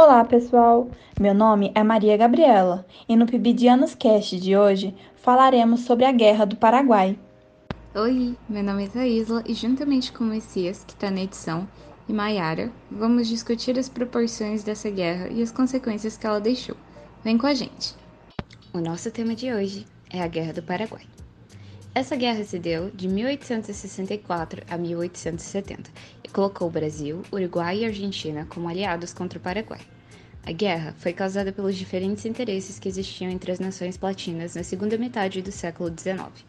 Olá, pessoal! Meu nome é Maria Gabriela e no Pibidianos Cast de hoje falaremos sobre a Guerra do Paraguai. Oi, meu nome é Thaísla e juntamente com o Messias, que está na edição, e Maiara, vamos discutir as proporções dessa guerra e as consequências que ela deixou. Vem com a gente! O nosso tema de hoje é a Guerra do Paraguai. Essa guerra se deu de 1864 a 1870 e colocou Brasil, Uruguai e Argentina como aliados contra o Paraguai. A guerra foi causada pelos diferentes interesses que existiam entre as nações platinas na segunda metade do século XIX.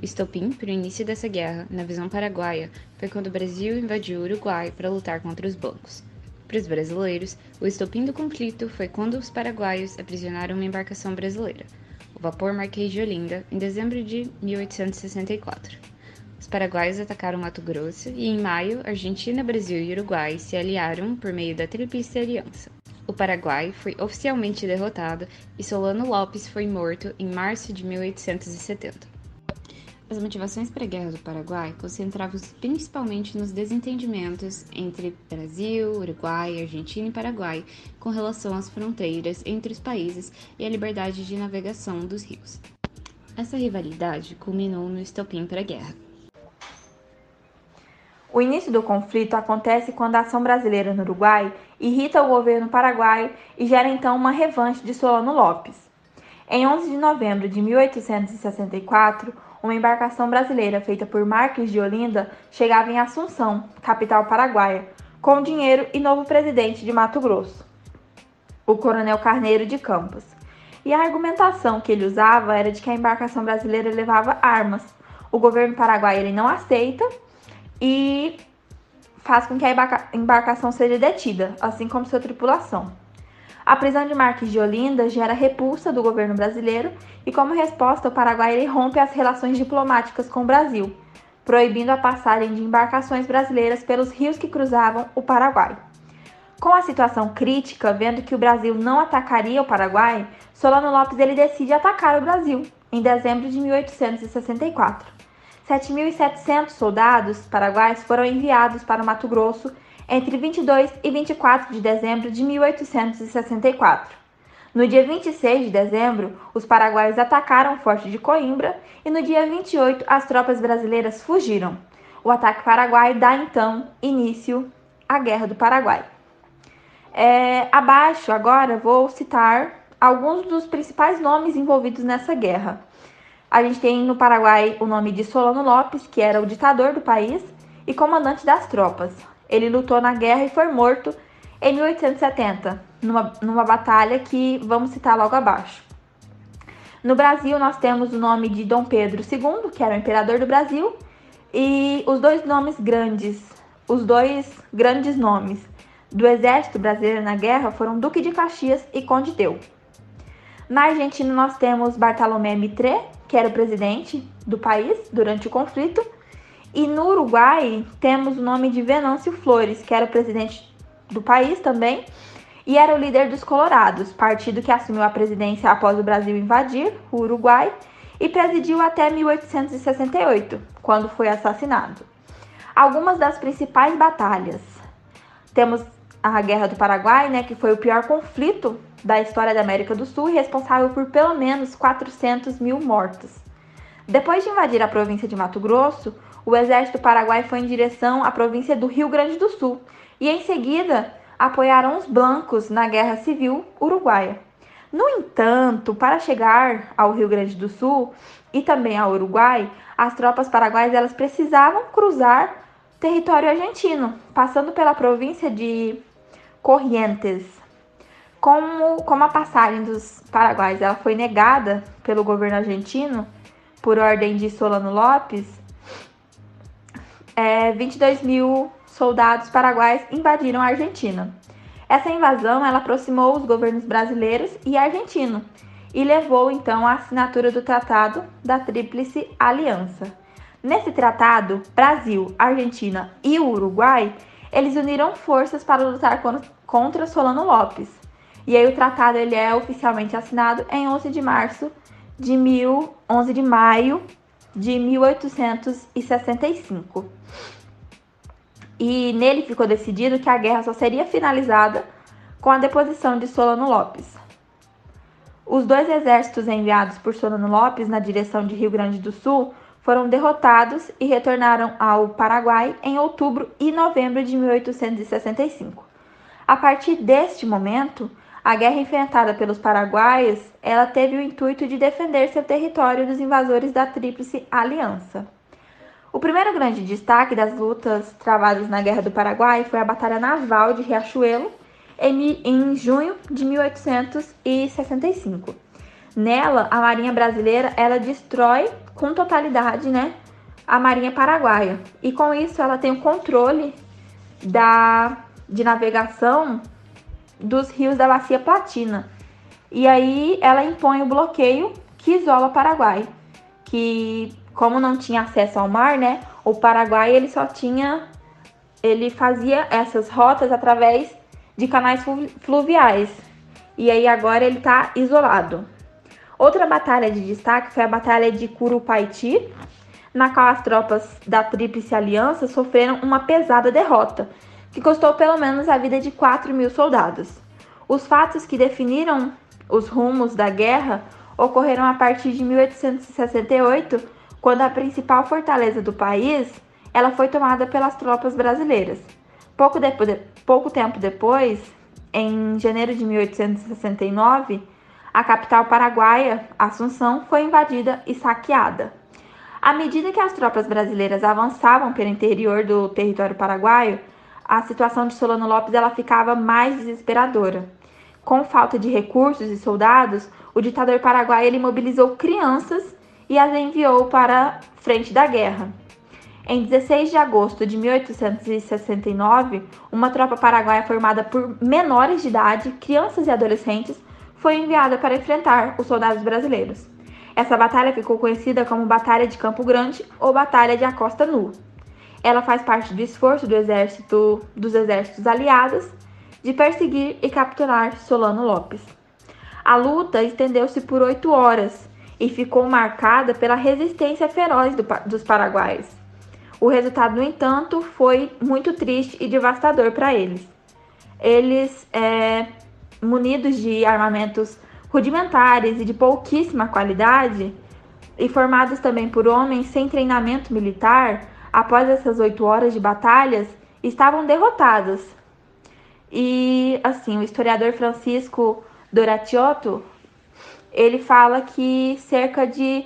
O estopim para o início dessa guerra, na visão paraguaia, foi quando o Brasil invadiu o Uruguai para lutar contra os blancos. Para os brasileiros, o estopim do conflito foi quando os paraguaios aprisionaram uma embarcação brasileira, o vapor Marquês de Olinda, em dezembro de 1864. Os paraguaios atacaram Mato Grosso e, em maio, Argentina, Brasil e Uruguai se aliaram por meio da Tríplice Aliança. O Paraguai foi oficialmente derrotado e Solano Lopes foi morto em março de 1870. As motivações para a Guerra do Paraguai concentravam-se principalmente nos desentendimentos entre Brasil, Uruguai, Argentina e Paraguai com relação às fronteiras entre os países e a liberdade de navegação dos rios. Essa rivalidade culminou no estopim para a guerra. O início do conflito acontece quando a ação brasileira no Uruguai irrita o governo paraguaio e gera então uma revanche de Solano Lopes. Em 11 de novembro de 1864, uma embarcação brasileira feita por Marques de Olinda chegava em Assunção, capital paraguaia, com dinheiro e novo presidente de Mato Grosso, o coronel Carneiro de Campos. E a argumentação que ele usava era de que a embarcação brasileira levava armas. O governo paraguaio ele não aceita e faz com que a embarcação seja detida, assim como sua tripulação. A prisão de Marques de Olinda gera repulsa do governo brasileiro e, como resposta, o Paraguai rompe as relações diplomáticas com o Brasil, proibindo a passagem de embarcações brasileiras pelos rios que cruzavam o Paraguai. Com a situação crítica, vendo que o Brasil não atacaria o Paraguai, Solano Lopes ele decide atacar o Brasil em dezembro de 1864. 7.700 soldados paraguaios foram enviados para o Mato Grosso entre 22 e 24 de dezembro de 1864. No dia 26 de dezembro, os paraguaios atacaram o Forte de Coimbra e no dia 28 as tropas brasileiras fugiram. O ataque paraguaio dá então início à Guerra do Paraguai. É, abaixo agora vou citar alguns dos principais nomes envolvidos nessa guerra. A gente tem no Paraguai o nome de Solano Lopes, que era o ditador do país e comandante das tropas. Ele lutou na guerra e foi morto em 1870, numa, numa batalha que vamos citar logo abaixo. No Brasil, nós temos o nome de Dom Pedro II, que era o imperador do Brasil, e os dois nomes grandes, os dois grandes nomes do exército brasileiro na guerra foram Duque de Caxias e Conde Deu. Na Argentina, nós temos Bartolomé Mitre, que era o presidente do país durante o conflito, e no Uruguai temos o nome de Venâncio Flores, que era o presidente do país também, e era o líder dos Colorados, partido que assumiu a presidência após o Brasil invadir o Uruguai e presidiu até 1868, quando foi assassinado. Algumas das principais batalhas. Temos a Guerra do Paraguai, né, que foi o pior conflito da história da América do Sul e responsável por pelo menos 400 mil mortos. Depois de invadir a província de Mato Grosso, o exército paraguai foi em direção à província do Rio Grande do Sul e, em seguida, apoiaram os blancos na Guerra Civil Uruguaia. No entanto, para chegar ao Rio Grande do Sul e também ao Uruguai, as tropas paraguaias elas precisavam cruzar território argentino, passando pela província de Corrientes. Como, como a passagem dos paraguaios ela foi negada pelo governo argentino por ordem de Solano Lopes, é, 22 mil soldados paraguaios invadiram a Argentina. Essa invasão ela aproximou os governos brasileiros e argentino e levou então à assinatura do Tratado da Tríplice Aliança. Nesse tratado, Brasil, Argentina e Uruguai eles uniram forças para lutar contra Solano Lopes. E aí o tratado ele é oficialmente assinado em 11 de março de mil, 11 de maio de 1865. E nele ficou decidido que a guerra só seria finalizada com a deposição de Solano Lopes. Os dois exércitos enviados por Solano Lopes na direção de Rio Grande do Sul foram derrotados e retornaram ao Paraguai em outubro e novembro de 1865. A partir deste momento, a guerra enfrentada pelos paraguaios, ela teve o intuito de defender seu território dos invasores da Tríplice Aliança. O primeiro grande destaque das lutas travadas na Guerra do Paraguai foi a Batalha Naval de Riachuelo, em, em junho de 1865. Nela, a Marinha Brasileira ela destrói com totalidade né, a Marinha Paraguaia. E com isso ela tem o controle da, de navegação dos rios da Bacia Platina. E aí ela impõe o bloqueio que isola o Paraguai, que como não tinha acesso ao mar, né, o Paraguai ele só tinha ele fazia essas rotas através de canais fluviais. E aí agora ele está isolado. Outra batalha de destaque foi a Batalha de Curupaiti, na qual as tropas da Tríplice Aliança sofreram uma pesada derrota, que custou pelo menos a vida de 4 mil soldados. Os fatos que definiram os rumos da guerra ocorreram a partir de 1868, quando a principal fortaleza do país ela foi tomada pelas tropas brasileiras. Pouco, de, pouco tempo depois, em janeiro de 1869, a capital paraguaia, Assunção, foi invadida e saqueada. À medida que as tropas brasileiras avançavam pelo interior do território paraguaio, a situação de Solano Lopes ela ficava mais desesperadora. Com falta de recursos e soldados, o ditador paraguaio ele mobilizou crianças e as enviou para a frente da guerra. Em 16 de agosto de 1869, uma tropa paraguaia formada por menores de idade, crianças e adolescentes, foi enviada para enfrentar os soldados brasileiros. Essa batalha ficou conhecida como Batalha de Campo Grande ou Batalha de Acosta Nu. Ela faz parte do esforço do exército, dos exércitos aliados de perseguir e capturar Solano Lopes. A luta estendeu-se por oito horas e ficou marcada pela resistência feroz do, dos paraguaios. O resultado, no entanto, foi muito triste e devastador para eles. Eles, é, munidos de armamentos rudimentares e de pouquíssima qualidade, e formados também por homens sem treinamento militar, após essas oito horas de batalhas, estavam derrotados. E, assim, o historiador Francisco Doratiotto, ele fala que cerca de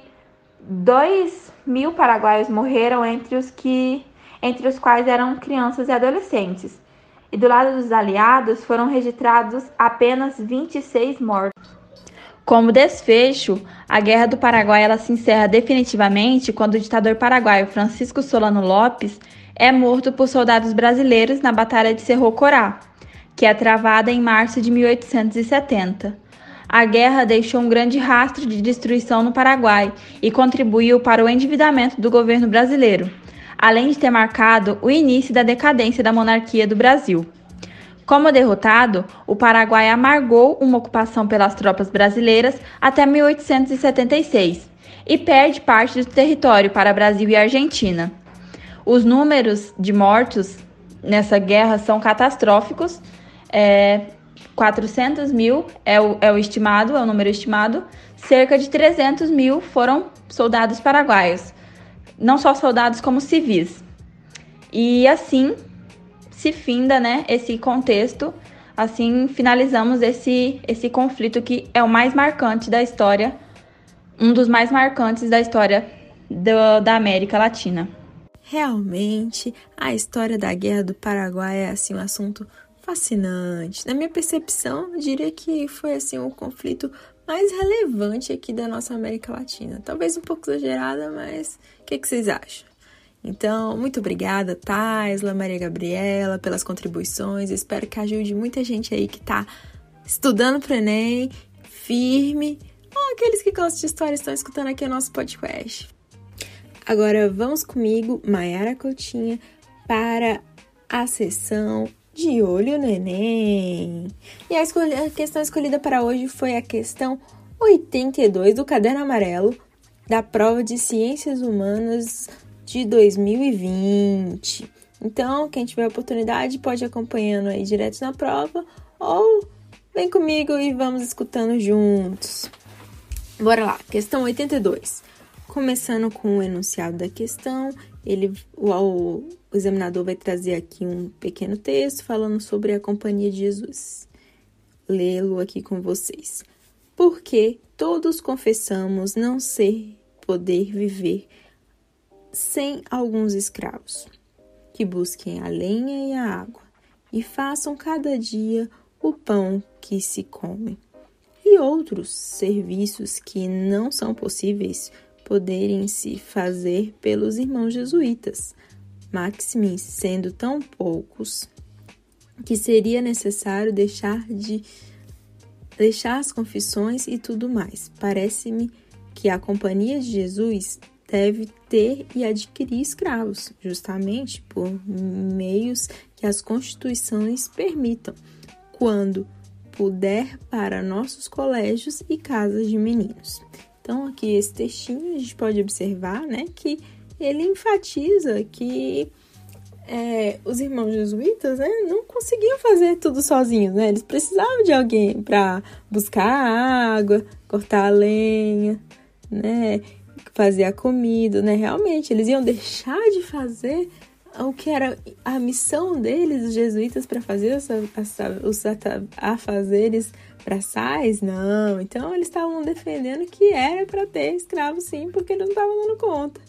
2 mil paraguaios morreram entre os que entre os quais eram crianças e adolescentes. E do lado dos aliados foram registrados apenas 26 mortos. Como desfecho, a Guerra do Paraguai ela se encerra definitivamente quando o ditador paraguaio Francisco Solano Lopes é morto por soldados brasileiros na Batalha de Cerro Corá, que é travada em março de 1870. A guerra deixou um grande rastro de destruição no Paraguai e contribuiu para o endividamento do governo brasileiro, além de ter marcado o início da decadência da monarquia do Brasil. Como derrotado, o Paraguai amargou uma ocupação pelas tropas brasileiras até 1876 e perde parte do território para Brasil e Argentina. Os números de mortos nessa guerra são catastróficos. É, 400 mil é o, é o estimado, é o número estimado. Cerca de 300 mil foram soldados paraguaios, não só soldados como civis. E assim se finda, né, esse contexto. Assim finalizamos esse esse conflito que é o mais marcante da história, um dos mais marcantes da história do, da América Latina. Realmente, a história da Guerra do Paraguai é assim um assunto fascinante. Na minha percepção, eu diria que foi assim o conflito mais relevante aqui da nossa América Latina. Talvez um pouco exagerada, mas o que, que, vocês acham? Então, muito obrigada, Taisla, Maria Gabriela, pelas contribuições. Espero que ajude muita gente aí que está estudando para Enem, firme, ou aqueles que gostam de história estão escutando aqui o nosso podcast. Agora vamos comigo, Mayara Coutinha, para a sessão de olho no Enem. E a, a questão escolhida para hoje foi a questão 82 do caderno amarelo da prova de Ciências Humanas de 2020. Então, quem tiver oportunidade pode ir acompanhando aí direto na prova ou vem comigo e vamos escutando juntos. Bora lá, questão 82. Começando com o enunciado da questão, ele, o, o, examinador vai trazer aqui um pequeno texto falando sobre a companhia de Jesus. Lê-lo aqui com vocês. Porque todos confessamos não ser poder viver sem alguns escravos, que busquem a lenha e a água, e façam cada dia o pão que se come e outros serviços que não são possíveis poderem se fazer pelos irmãos jesuítas, maximis sendo tão poucos que seria necessário deixar de deixar as confissões e tudo mais. Parece-me que a companhia de Jesus deve ter e adquirir escravos, justamente por meios que as constituições permitam, quando puder para nossos colégios e casas de meninos. Então, aqui esse textinho a gente pode observar, né, que ele enfatiza que é, os irmãos jesuítas, né, não conseguiam fazer tudo sozinhos, né? Eles precisavam de alguém para buscar água, cortar a lenha, né, fazer a comida, né? Realmente, eles iam deixar de fazer o que era a missão deles, os jesuítas, para fazer essa, os afazeres braçais? Não. Então, eles estavam defendendo que era para ter escravos, sim, porque eles não estavam dando conta.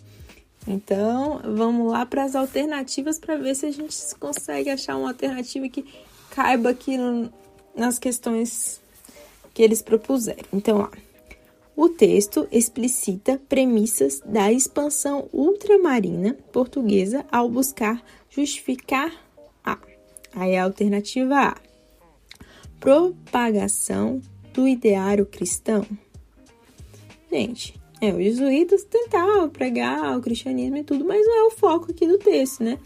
Então, vamos lá para as alternativas para ver se a gente consegue achar uma alternativa que caiba aqui no, nas questões que eles propuseram. Então. O texto explicita premissas da expansão ultramarina portuguesa ao buscar justificar a. Aí a alternativa A. Propagação do ideário cristão. Gente, é, os jesuítas tentavam pregar o cristianismo e tudo, mas não é o foco aqui do texto, né?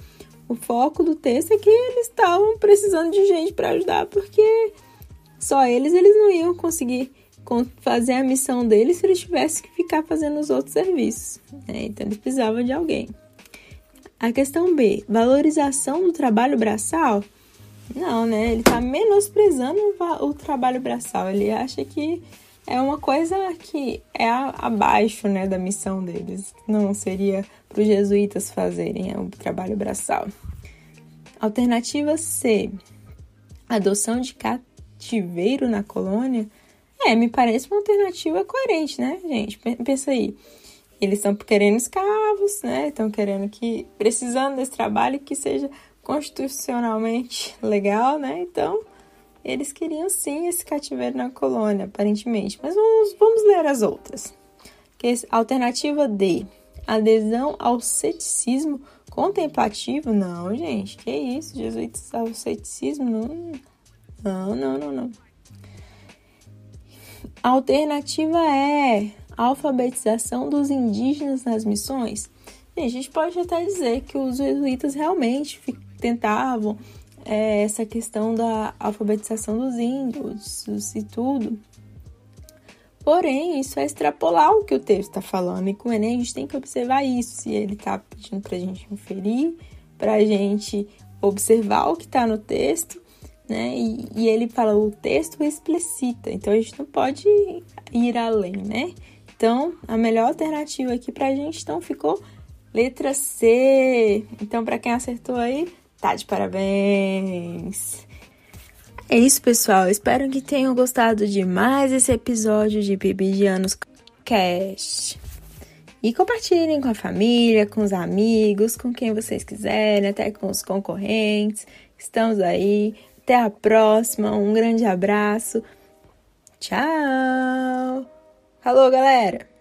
O foco do texto é que eles estavam precisando de gente para ajudar, porque só eles eles não iam conseguir fazer a missão deles se eles tivessem que ficar fazendo os outros serviços. Né? Então eles precisavam de alguém. A questão B, valorização do trabalho braçal? Não, né? Ele está menosprezando o trabalho braçal. Ele acha que é uma coisa que é abaixo né, da missão deles. Não seria para os jesuítas fazerem é o trabalho braçal. Alternativa C, adoção de cativeiro na colônia. É, me parece uma alternativa coerente, né, gente? Pensa aí. Eles estão querendo escravos, né? Estão querendo que. precisando desse trabalho que seja constitucionalmente legal, né? Então, eles queriam sim esse cativeiro na colônia, aparentemente. Mas vamos, vamos ler as outras. Alternativa D. Adesão ao ceticismo contemplativo? Não, gente, que isso? Jesuítas ao ceticismo? Não, não, não, não. alternativa é alfabetização dos indígenas nas missões. a gente pode até dizer que os jesuítas realmente tentavam é, essa questão da alfabetização dos índios e tudo. Porém, isso é extrapolar o que o texto está falando, e com o Enem a gente tem que observar isso. Se ele está pedindo para a gente inferir, para a gente observar o que está no texto, né? E, e, ele fala o texto explicita, então a gente não pode ir além, né? Então, a melhor alternativa aqui pra gente então ficou letra C. Então, para quem acertou aí, tá de parabéns. É isso, pessoal. Espero que tenham gostado de mais esse episódio de Bibidianos Cast. E compartilhem com a família, com os amigos, com quem vocês quiserem, até com os concorrentes. Estamos aí até a próxima. Um grande abraço. Tchau. Falou, galera.